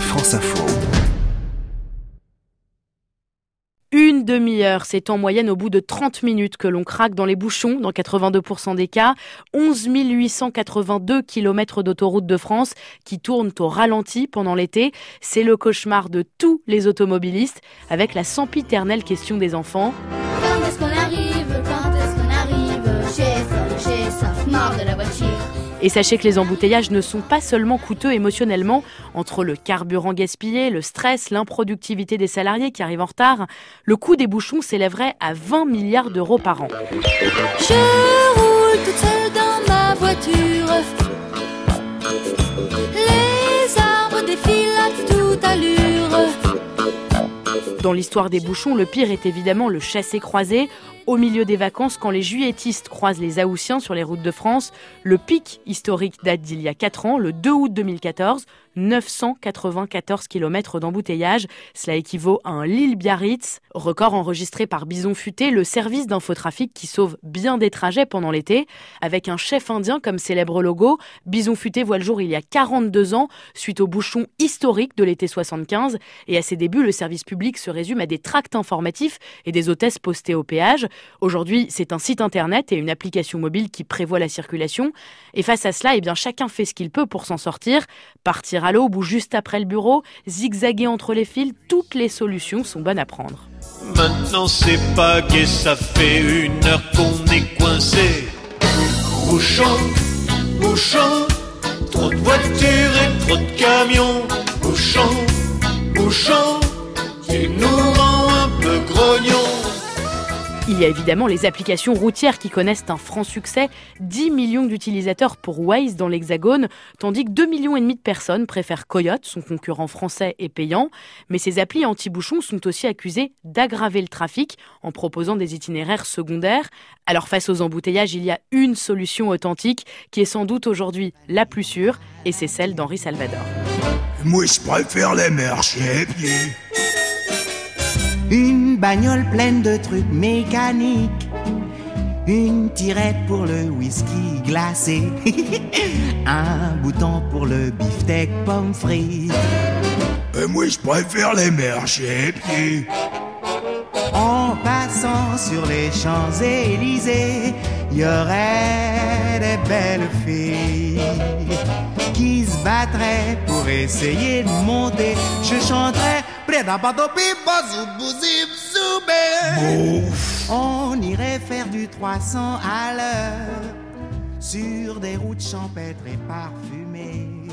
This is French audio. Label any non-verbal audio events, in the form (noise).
France Info. Une demi-heure, c'est en moyenne au bout de 30 minutes que l'on craque dans les bouchons, dans 82% des cas. 11 882 km d'autoroute de France qui tournent au ralenti pendant l'été. C'est le cauchemar de tous les automobilistes, avec la sempiternelle question des enfants. Quand est-ce qu'on arrive? Quand est-ce qu'on arrive? Chez chez de la voiture. Et sachez que les embouteillages ne sont pas seulement coûteux émotionnellement, entre le carburant gaspillé, le stress, l'improductivité des salariés qui arrivent en retard, le coût des bouchons s'élèverait à 20 milliards d'euros par an. Je roule toute seule dans ma voiture. Les arbres défilent à toute allure. Dans l'histoire des bouchons, le pire est évidemment le chassé-croisé. Au milieu des vacances, quand les juilletistes croisent les Aoussiens sur les routes de France, le pic historique date d'il y a 4 ans, le 2 août 2014. 994 km d'embouteillage. Cela équivaut à un Lille-Biarritz. Record enregistré par Bison Futé, le service d'infotrafic qui sauve bien des trajets pendant l'été. Avec un chef indien comme célèbre logo, Bison Futé voit le jour il y a 42 ans, suite au bouchon historique de l'été 75. Et à ses débuts, le service public se résume à des tracts informatifs et des hôtesses postées au péage. Aujourd'hui, c'est un site internet et une application mobile qui prévoit la circulation. Et face à cela, eh chacun fait ce qu'il peut pour s'en sortir. Partir à l'aube ou juste après le bureau, zigzaguer entre les fils, toutes les solutions sont bonnes à prendre. Maintenant c'est pas gai, ça fait une heure qu'on est coincé. Trop de voitures et trop de camions. Nous Il y a évidemment les applications routières qui connaissent un franc succès, 10 millions d'utilisateurs pour Waze dans l'Hexagone, tandis que 2 millions et demi de personnes préfèrent Coyote, son concurrent français et payant. Mais ces applis anti-bouchons sont aussi accusées d'aggraver le trafic en proposant des itinéraires secondaires. Alors face aux embouteillages, il y a une solution authentique qui est sans doute aujourd'hui la plus sûre, et c'est celle d'Henri Salvador. Moi je préfère les une bagnole pleine de trucs mécaniques. Une tirette pour le whisky glacé. (laughs) Un bouton pour le beefsteak pomme frite. Et moi, je préfère les marchés En passant sur les Champs-Élysées, il y aurait des belles filles qui se battraient pour essayer de monter. Je chanterais on irait faire du 300 à l'heure sur des routes champêtres et parfumées.